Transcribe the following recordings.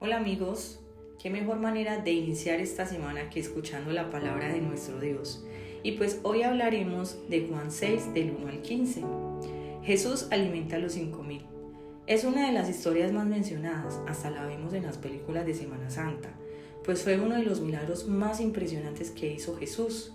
Hola amigos, qué mejor manera de iniciar esta semana que escuchando la palabra de nuestro Dios. Y pues hoy hablaremos de Juan 6 del 1 al 15. Jesús alimenta a los 5000. Es una de las historias más mencionadas, hasta la vemos en las películas de Semana Santa, pues fue uno de los milagros más impresionantes que hizo Jesús.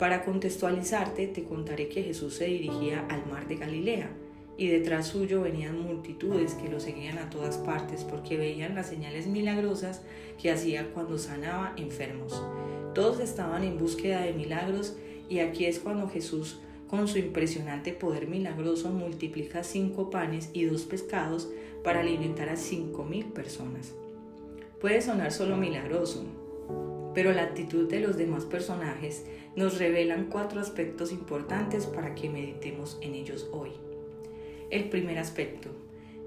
Para contextualizarte, te contaré que Jesús se dirigía al mar de Galilea y detrás suyo venían multitudes que lo seguían a todas partes porque veían las señales milagrosas que hacía cuando sanaba enfermos. Todos estaban en búsqueda de milagros y aquí es cuando Jesús, con su impresionante poder milagroso, multiplica cinco panes y dos pescados para alimentar a cinco mil personas. Puede sonar solo milagroso, pero la actitud de los demás personajes nos revelan cuatro aspectos importantes para que meditemos en ellos hoy. El primer aspecto,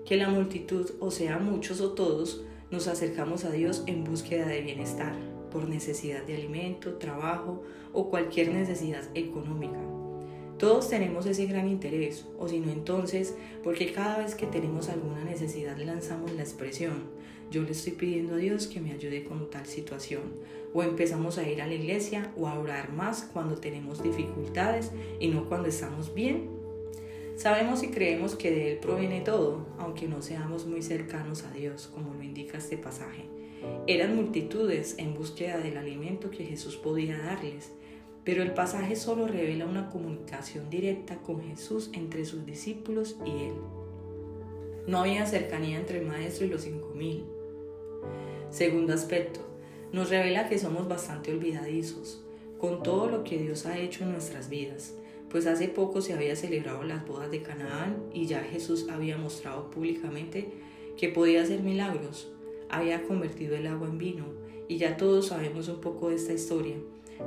que la multitud, o sea muchos o todos, nos acercamos a Dios en búsqueda de bienestar, por necesidad de alimento, trabajo o cualquier necesidad económica. Todos tenemos ese gran interés, o si no entonces, porque cada vez que tenemos alguna necesidad lanzamos la expresión, yo le estoy pidiendo a Dios que me ayude con tal situación, o empezamos a ir a la iglesia o a orar más cuando tenemos dificultades y no cuando estamos bien Sabemos y creemos que de Él proviene todo, aunque no seamos muy cercanos a Dios, como lo indica este pasaje. Eran multitudes en búsqueda del alimento que Jesús podía darles, pero el pasaje solo revela una comunicación directa con Jesús entre sus discípulos y Él. No había cercanía entre el Maestro y los cinco mil. Segundo aspecto, nos revela que somos bastante olvidadizos con todo lo que Dios ha hecho en nuestras vidas pues hace poco se había celebrado las bodas de Canaán y ya Jesús había mostrado públicamente que podía hacer milagros, había convertido el agua en vino y ya todos sabemos un poco de esta historia.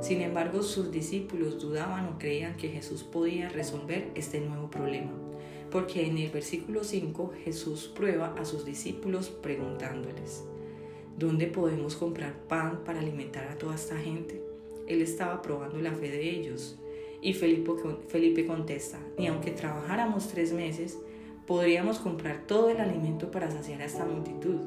Sin embargo, sus discípulos dudaban o creían que Jesús podía resolver este nuevo problema, porque en el versículo 5 Jesús prueba a sus discípulos preguntándoles, ¿dónde podemos comprar pan para alimentar a toda esta gente? Él estaba probando la fe de ellos y Felipe, contesta, ni aunque trabajáramos tres meses, podríamos comprar todo el alimento para saciar a esta multitud.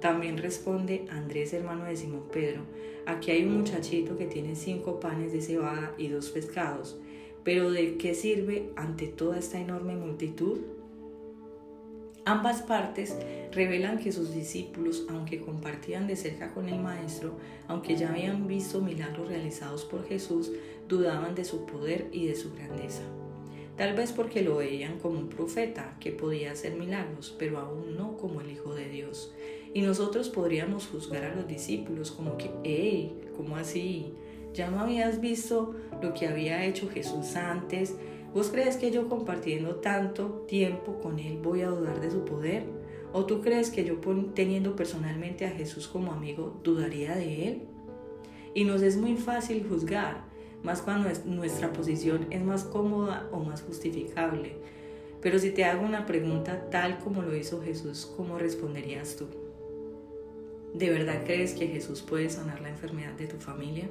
También responde Andrés, hermano de Simón Pedro, aquí hay un muchachito que tiene cinco panes de cebada y dos pescados, pero ¿de qué sirve ante toda esta enorme multitud? Ambas partes revelan que sus discípulos, aunque compartían de cerca con el Maestro, aunque ya habían visto milagros realizados por Jesús, dudaban de su poder y de su grandeza. Tal vez porque lo veían como un profeta que podía hacer milagros, pero aún no como el Hijo de Dios. Y nosotros podríamos juzgar a los discípulos como que, hey, ¿cómo así? ¿Ya no habías visto lo que había hecho Jesús antes? ¿Vos crees que yo compartiendo tanto tiempo con Él voy a dudar de su poder? ¿O tú crees que yo teniendo personalmente a Jesús como amigo dudaría de Él? Y nos es muy fácil juzgar, más cuando nuestra posición es más cómoda o más justificable. Pero si te hago una pregunta tal como lo hizo Jesús, ¿cómo responderías tú? ¿De verdad crees que Jesús puede sanar la enfermedad de tu familia?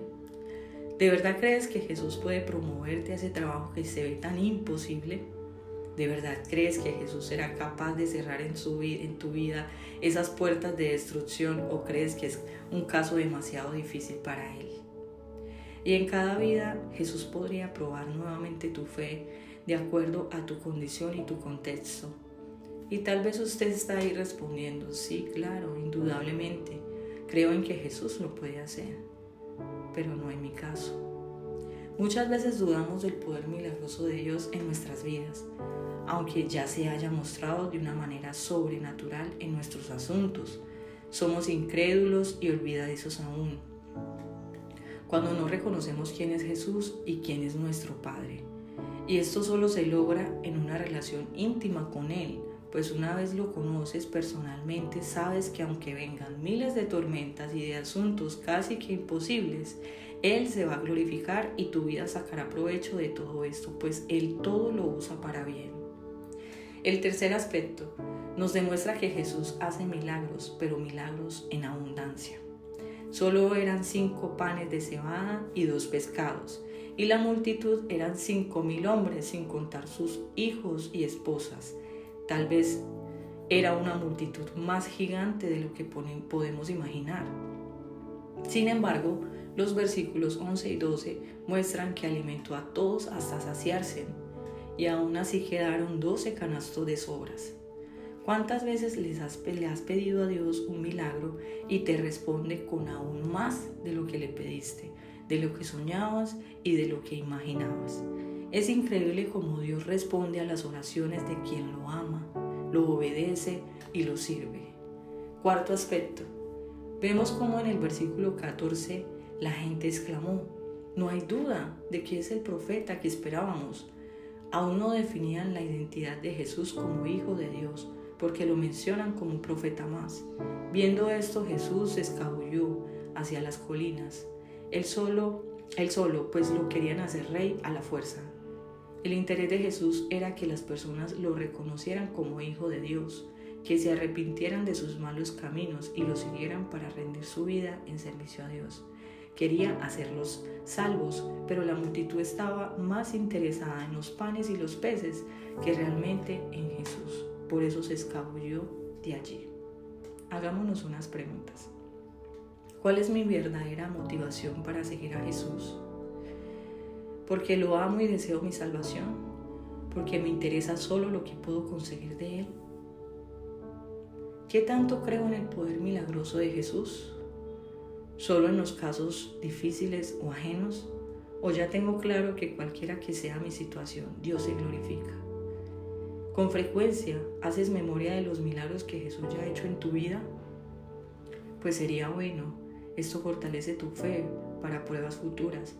¿De verdad crees que Jesús puede promoverte a ese trabajo que se ve tan imposible? ¿De verdad crees que Jesús será capaz de cerrar en, su, en tu vida esas puertas de destrucción o crees que es un caso demasiado difícil para Él? Y en cada vida Jesús podría probar nuevamente tu fe de acuerdo a tu condición y tu contexto. Y tal vez usted está ahí respondiendo, sí, claro, indudablemente, creo en que Jesús lo puede hacer pero no en mi caso. Muchas veces dudamos del poder milagroso de Dios en nuestras vidas, aunque ya se haya mostrado de una manera sobrenatural en nuestros asuntos. Somos incrédulos y olvidadizos aún. Cuando no reconocemos quién es Jesús y quién es nuestro Padre. Y esto solo se logra en una relación íntima con Él, pues una vez lo conoces personalmente, sabes que aunque vengan miles de tormentas y de asuntos casi que imposibles, Él se va a glorificar y tu vida sacará provecho de todo esto, pues Él todo lo usa para bien. El tercer aspecto nos demuestra que Jesús hace milagros, pero milagros en abundancia. Solo eran cinco panes de cebada y dos pescados, y la multitud eran cinco mil hombres, sin contar sus hijos y esposas. Tal vez era una multitud más gigante de lo que podemos imaginar. Sin embargo, los versículos 11 y 12 muestran que alimentó a todos hasta saciarse y aún así quedaron 12 canastos de sobras. ¿Cuántas veces has, le has pedido a Dios un milagro y te responde con aún más de lo que le pediste, de lo que soñabas y de lo que imaginabas? Es increíble cómo Dios responde a las oraciones de quien lo ama, lo obedece y lo sirve. Cuarto aspecto. Vemos cómo en el versículo 14 la gente exclamó, no hay duda de que es el profeta que esperábamos. Aún no definían la identidad de Jesús como hijo de Dios, porque lo mencionan como un profeta más. Viendo esto, Jesús se escabulló hacia las colinas. Él solo, él solo, pues lo querían hacer rey a la fuerza. El interés de Jesús era que las personas lo reconocieran como hijo de Dios, que se arrepintieran de sus malos caminos y lo siguieran para rendir su vida en servicio a Dios. Quería hacerlos salvos, pero la multitud estaba más interesada en los panes y los peces que realmente en Jesús. Por eso se escabulló de allí. Hagámonos unas preguntas. ¿Cuál es mi verdadera motivación para seguir a Jesús? ¿Porque lo amo y deseo mi salvación? ¿Porque me interesa solo lo que puedo conseguir de Él? ¿Qué tanto creo en el poder milagroso de Jesús? ¿Solo en los casos difíciles o ajenos? ¿O ya tengo claro que cualquiera que sea mi situación, Dios se glorifica? ¿Con frecuencia haces memoria de los milagros que Jesús ya ha hecho en tu vida? Pues sería bueno. Esto fortalece tu fe para pruebas futuras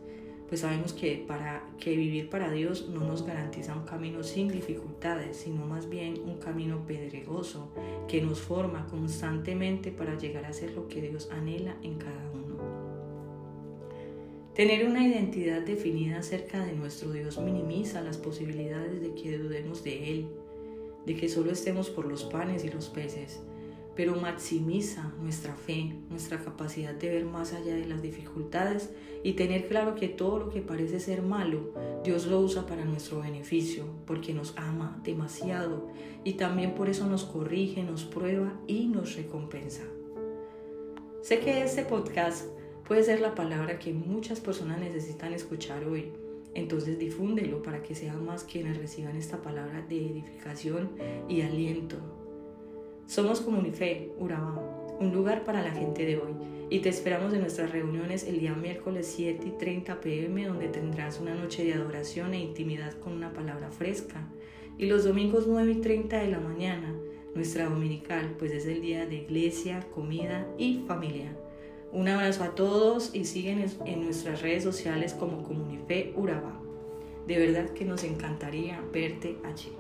pues sabemos que, para, que vivir para Dios no nos garantiza un camino sin dificultades, sino más bien un camino pedregoso que nos forma constantemente para llegar a ser lo que Dios anhela en cada uno. Tener una identidad definida acerca de nuestro Dios minimiza las posibilidades de que dudemos de Él, de que solo estemos por los panes y los peces, pero maximiza nuestra fe, nuestra capacidad de ver más allá de las dificultades y tener claro que todo lo que parece ser malo, Dios lo usa para nuestro beneficio, porque nos ama demasiado y también por eso nos corrige, nos prueba y nos recompensa. Sé que este podcast puede ser la palabra que muchas personas necesitan escuchar hoy, entonces difúndelo para que sean más quienes reciban esta palabra de edificación y aliento somos Comunife, Urabá, un lugar para la gente de hoy. Y te esperamos en nuestras reuniones el día miércoles 7 y 30 pm, donde tendrás una noche de adoración e intimidad con una palabra fresca. Y los domingos 9 y 30 de la mañana, nuestra dominical, pues es el día de iglesia, comida y familia. Un abrazo a todos y siguen en nuestras redes sociales como Comunife Urabá. De verdad que nos encantaría verte allí.